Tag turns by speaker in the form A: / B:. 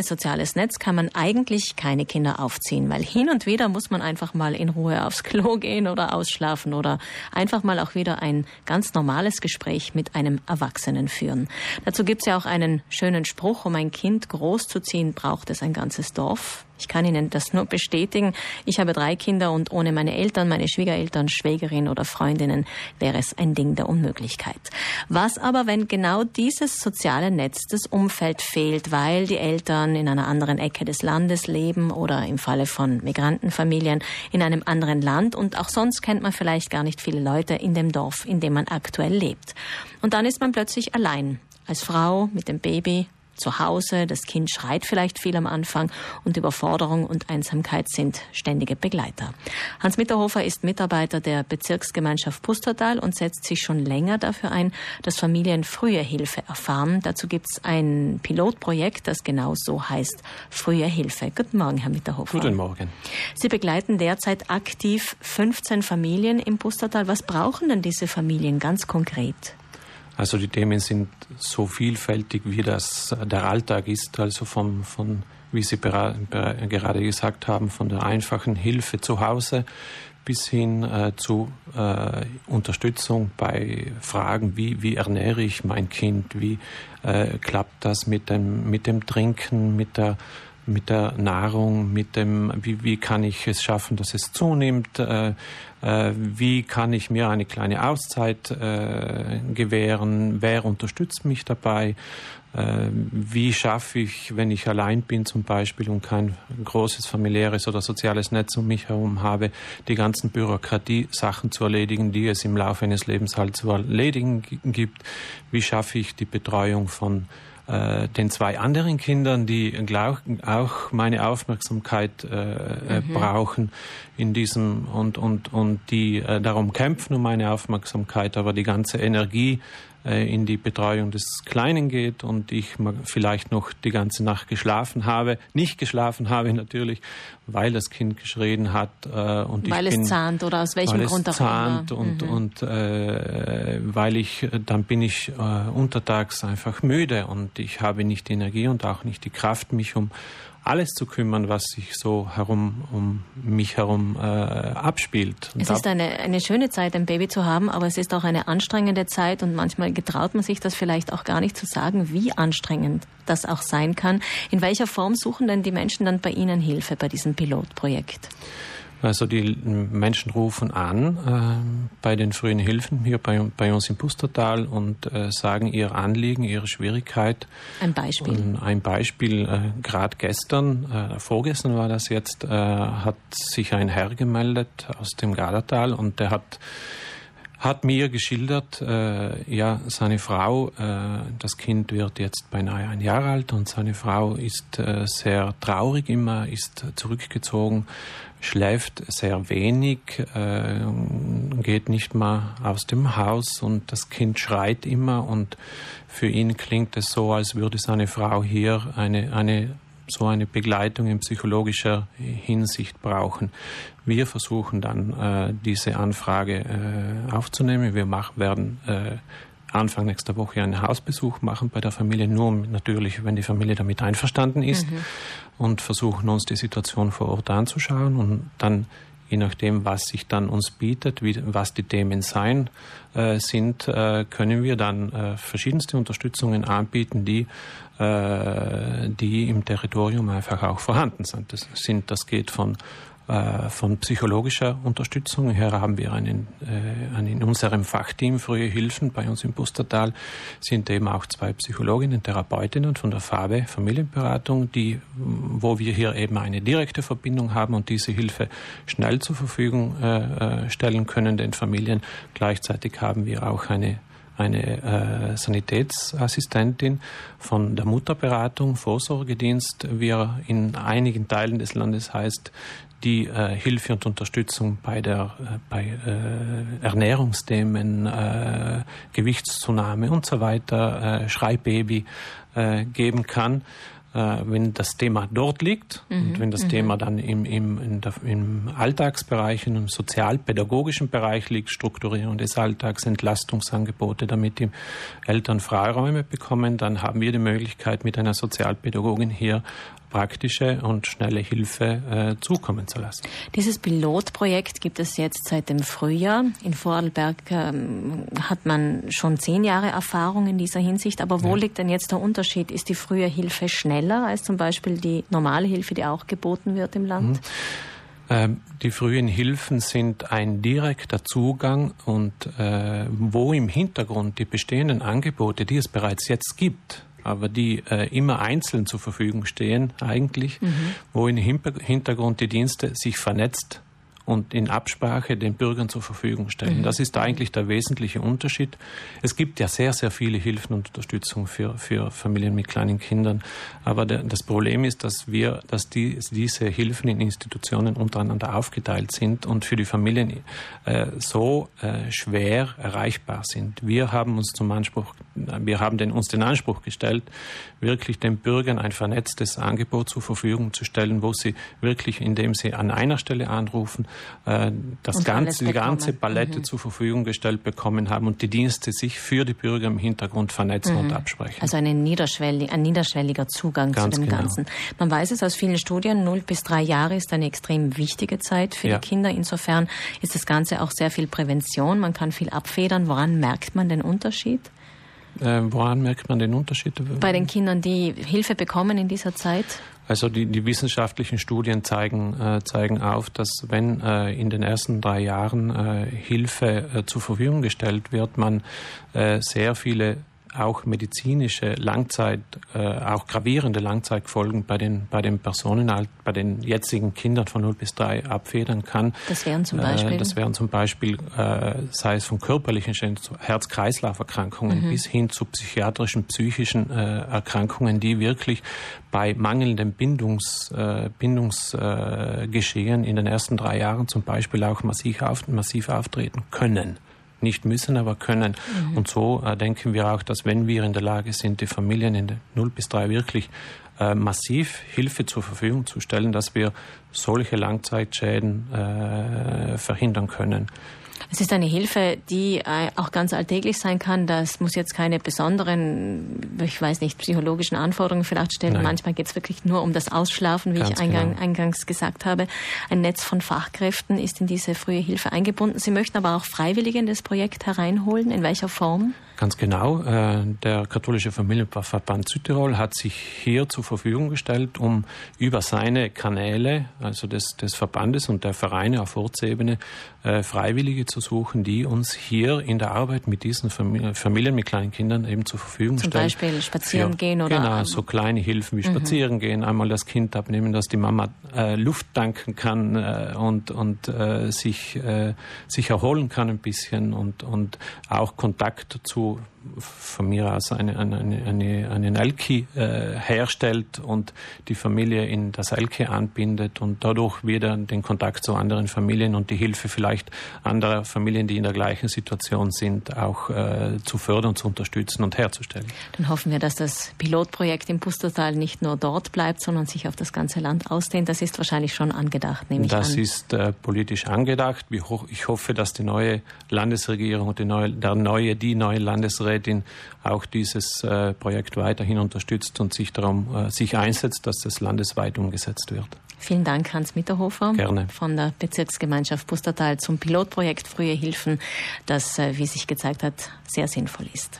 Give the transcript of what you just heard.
A: ohne soziales Netz kann man eigentlich keine Kinder aufziehen, weil hin und wieder muss man einfach mal in Ruhe aufs Klo gehen oder ausschlafen oder einfach mal auch wieder ein ganz normales Gespräch mit einem Erwachsenen führen. Dazu gibt es ja auch einen schönen Spruch, um ein Kind großzuziehen, braucht es ein ganzes Dorf. Ich kann Ihnen das nur bestätigen. Ich habe drei Kinder und ohne meine Eltern, meine Schwiegereltern, Schwägerin oder Freundinnen wäre es ein Ding der Unmöglichkeit. Was aber, wenn genau dieses soziale Netz, das Umfeld fehlt, weil die Eltern in einer anderen Ecke des Landes leben oder im Falle von Migrantenfamilien in einem anderen Land und auch sonst kennt man vielleicht gar nicht viele Leute in dem Dorf, in dem man aktuell lebt. Und dann ist man plötzlich allein als Frau mit dem Baby zu Hause, das Kind schreit vielleicht viel am Anfang und Überforderung und Einsamkeit sind ständige Begleiter. Hans Mitterhofer ist Mitarbeiter der Bezirksgemeinschaft Pustertal und setzt sich schon länger dafür ein, dass Familien frühe Hilfe erfahren. Dazu gibt es ein Pilotprojekt, das genau so heißt, frühe Hilfe. Guten Morgen, Herr Mitterhofer.
B: Guten Morgen.
A: Sie begleiten derzeit aktiv 15 Familien im Pustertal. Was brauchen denn diese Familien ganz konkret?
B: Also die Themen sind so vielfältig, wie das der Alltag ist, also vom, von, wie Sie gerade gesagt haben, von der einfachen Hilfe zu Hause bis hin äh, zu äh, Unterstützung bei Fragen, wie, wie ernähre ich mein Kind, wie äh, klappt das mit dem, mit dem Trinken, mit der mit der Nahrung, mit dem, wie, wie kann ich es schaffen, dass es zunimmt, äh, äh, wie kann ich mir eine kleine Auszeit äh, gewähren, wer unterstützt mich dabei, äh, wie schaffe ich, wenn ich allein bin zum Beispiel und kein großes familiäres oder soziales Netz um mich herum habe, die ganzen Bürokratie-Sachen zu erledigen, die es im Laufe eines Lebens halt zu erledigen gibt, wie schaffe ich die Betreuung von äh, den zwei anderen Kindern, die auch meine Aufmerksamkeit äh, äh, mhm. brauchen in diesem und und und die äh, darum kämpfen um meine Aufmerksamkeit, aber die ganze Energie in die Betreuung des Kleinen geht und ich vielleicht noch die ganze Nacht geschlafen habe, nicht geschlafen habe natürlich, weil das Kind geschrien hat
A: äh, und weil ich bin, es zahnt oder aus welchem Grund auch
B: zahnt immer. und mhm. und äh, weil ich dann bin ich äh, untertags einfach müde und ich habe nicht die Energie und auch nicht die Kraft, mich um alles zu kümmern, was sich so herum um mich herum äh, abspielt.
A: Und es ist eine, eine schöne Zeit, ein Baby zu haben, aber es ist auch eine anstrengende Zeit und manchmal getraut man sich das vielleicht auch gar nicht zu sagen, wie anstrengend das auch sein kann. In welcher Form suchen denn die Menschen dann bei Ihnen Hilfe bei diesem Pilotprojekt?
B: Also die Menschen rufen an äh, bei den frühen Hilfen hier bei, bei uns im Pustertal und äh, sagen ihr Anliegen, ihre Schwierigkeit.
A: Ein Beispiel.
B: Und ein Beispiel, äh, gerade gestern, äh, vorgestern war das jetzt, äh, hat sich ein Herr gemeldet aus dem Galatal und der hat hat mir geschildert, äh, ja, seine Frau, äh, das Kind wird jetzt beinahe ein Jahr alt und seine Frau ist äh, sehr traurig immer, ist zurückgezogen, schläft sehr wenig, äh, geht nicht mal aus dem Haus und das Kind schreit immer und für ihn klingt es so, als würde seine Frau hier eine, eine so eine Begleitung in psychologischer Hinsicht brauchen. Wir versuchen dann äh, diese Anfrage äh, aufzunehmen. Wir mach, werden äh, Anfang nächster Woche einen Hausbesuch machen bei der Familie, nur natürlich, wenn die Familie damit einverstanden ist mhm. und versuchen uns die Situation vor Ort anzuschauen und dann je nachdem, was sich dann uns bietet, wie, was die Themen sein äh, sind, äh, können wir dann äh, verschiedenste Unterstützungen anbieten, die, äh, die im Territorium einfach auch vorhanden sind. Das, sind, das geht von von psychologischer Unterstützung. Hier haben wir einen, äh, einen in unserem Fachteam Frühe Hilfen bei uns im Pustertal sind eben auch zwei Psychologinnen, Therapeutinnen von der FABE Familienberatung, die, wo wir hier eben eine direkte Verbindung haben und diese Hilfe schnell zur Verfügung äh, stellen können den Familien. Gleichzeitig haben wir auch eine eine äh, Sanitätsassistentin von der Mutterberatung, Vorsorgedienst, wie er in einigen Teilen des Landes heißt, die äh, Hilfe und Unterstützung bei der äh, bei äh, Ernährungsthemen, äh, Gewichtszunahme und so weiter, äh, Schreibbaby äh, geben kann. Äh, wenn das Thema dort liegt mhm. und wenn das mhm. Thema dann im, im, in der, im Alltagsbereich, im sozialpädagogischen Bereich liegt, Strukturierung des Alltags, Entlastungsangebote, damit die Eltern Freiräume bekommen, dann haben wir die Möglichkeit, mit einer Sozialpädagogin hier praktische und schnelle Hilfe äh, zukommen zu lassen.
A: Dieses Pilotprojekt gibt es jetzt seit dem Frühjahr. In Vorarlberg ähm, hat man schon zehn Jahre Erfahrung in dieser Hinsicht. Aber wo ja. liegt denn jetzt der Unterschied? Ist die frühe Hilfe schneller als zum Beispiel die normale Hilfe, die auch geboten wird im Land? Mhm.
B: Ähm, die frühen Hilfen sind ein direkter Zugang und äh, wo im Hintergrund die bestehenden Angebote, die es bereits jetzt gibt, aber die äh, immer einzeln zur Verfügung stehen eigentlich, mhm. wo im Hintergrund die Dienste sich vernetzt und in Absprache den Bürgern zur Verfügung stellen. Mhm. Das ist eigentlich der wesentliche Unterschied. Es gibt ja sehr, sehr viele Hilfen und Unterstützung für, für Familien mit kleinen Kindern. Aber der, das Problem ist, dass wir, dass die, diese Hilfen in Institutionen untereinander aufgeteilt sind und für die Familien äh, so äh, schwer erreichbar sind. Wir haben uns zum Anspruch, wir haben den, uns den Anspruch gestellt, wirklich den Bürgern ein vernetztes Angebot zur Verfügung zu stellen, wo sie wirklich, indem sie an einer Stelle anrufen, äh, das ganze, die ganze Palette mhm. zur Verfügung gestellt bekommen haben und die Dienste sich für die Bürger im Hintergrund vernetzen mhm. und absprechen.
A: Also eine niederschwellig, ein niederschwelliger Zugang Ganz zu dem genau. Ganzen. Man weiß es aus vielen Studien, 0 bis 3 Jahre ist eine extrem wichtige Zeit für ja. die Kinder. Insofern ist das Ganze auch sehr viel Prävention. Man kann viel abfedern. Woran merkt man den Unterschied?
B: Äh, woran merkt man den Unterschied?
A: Bei den Kindern, die Hilfe bekommen in dieser Zeit?
B: Also die, die wissenschaftlichen Studien zeigen, äh, zeigen auf, dass wenn äh, in den ersten drei Jahren äh, Hilfe äh, zur Verfügung gestellt wird, man äh, sehr viele auch medizinische Langzeit, äh, auch gravierende Langzeitfolgen bei den, bei den Personen, halt, bei den jetzigen Kindern von 0 bis 3 abfedern kann.
A: Das wären zum Beispiel?
B: Äh, das wären zum Beispiel, äh, sei es von körperlichen Herz-Kreislauf-Erkrankungen mhm. bis hin zu psychiatrischen, psychischen äh, Erkrankungen, die wirklich bei mangelndem Bindungs, äh, Bindungsgeschehen in den ersten drei Jahren zum Beispiel auch massiv, auf, massiv auftreten können nicht müssen, aber können. Mhm. Und so äh, denken wir auch, dass wenn wir in der Lage sind, die Familien in der 0 bis 3 wirklich äh, massiv Hilfe zur Verfügung zu stellen, dass wir solche Langzeitschäden äh, verhindern können.
A: Es ist eine Hilfe, die äh, auch ganz alltäglich sein kann. Das muss jetzt keine besonderen, ich weiß nicht, psychologischen Anforderungen vielleicht stellen. Nein. Manchmal geht es wirklich nur um das Ausschlafen, wie ganz ich eingang, genau. eingangs gesagt habe. Ein Netz von Fachkräften ist in diese frühe Hilfe eingebunden. Sie möchten aber auch Freiwillige in das Projekt hereinholen. In welcher Form?
B: Ganz genau. Äh, der katholische Familienverband Südtirol hat sich hier zur Verfügung gestellt, um über seine Kanäle, also des, des Verbandes und der Vereine auf Ortsebene, äh, Freiwillige zu suchen, die uns hier in der Arbeit mit diesen Familien mit kleinen Kindern eben zur Verfügung
A: Zum
B: stellen.
A: Zum Beispiel spazieren Für, gehen oder?
B: Genau, so kleine Hilfen wie mhm. spazieren gehen, einmal das Kind abnehmen, dass die Mama äh, Luft tanken kann äh, und, und äh, sich, sich erholen kann ein bisschen und, und auch Kontakt zu bor. Von mir aus eine, eine, eine, einen Elki äh, herstellt und die Familie in das Elki anbindet und dadurch wieder den Kontakt zu anderen Familien und die Hilfe vielleicht anderer Familien, die in der gleichen Situation sind, auch äh, zu fördern, zu unterstützen und herzustellen.
A: Dann hoffen wir, dass das Pilotprojekt im Pustertal nicht nur dort bleibt, sondern sich auf das ganze Land ausdehnt. Das ist wahrscheinlich schon angedacht, nehme ich
B: das
A: an.
B: Das ist äh, politisch angedacht. Ich hoffe, dass die neue Landesregierung und die neue, der neue, die neue Landesrätin auch dieses äh, Projekt weiterhin unterstützt und sich darum äh, sich einsetzt, dass es landesweit umgesetzt wird.
A: Vielen Dank, Hans Mitterhofer
B: Gerne.
A: von der Bezirksgemeinschaft Pustertal zum Pilotprojekt Frühe Hilfen, das, äh, wie sich gezeigt hat, sehr sinnvoll ist.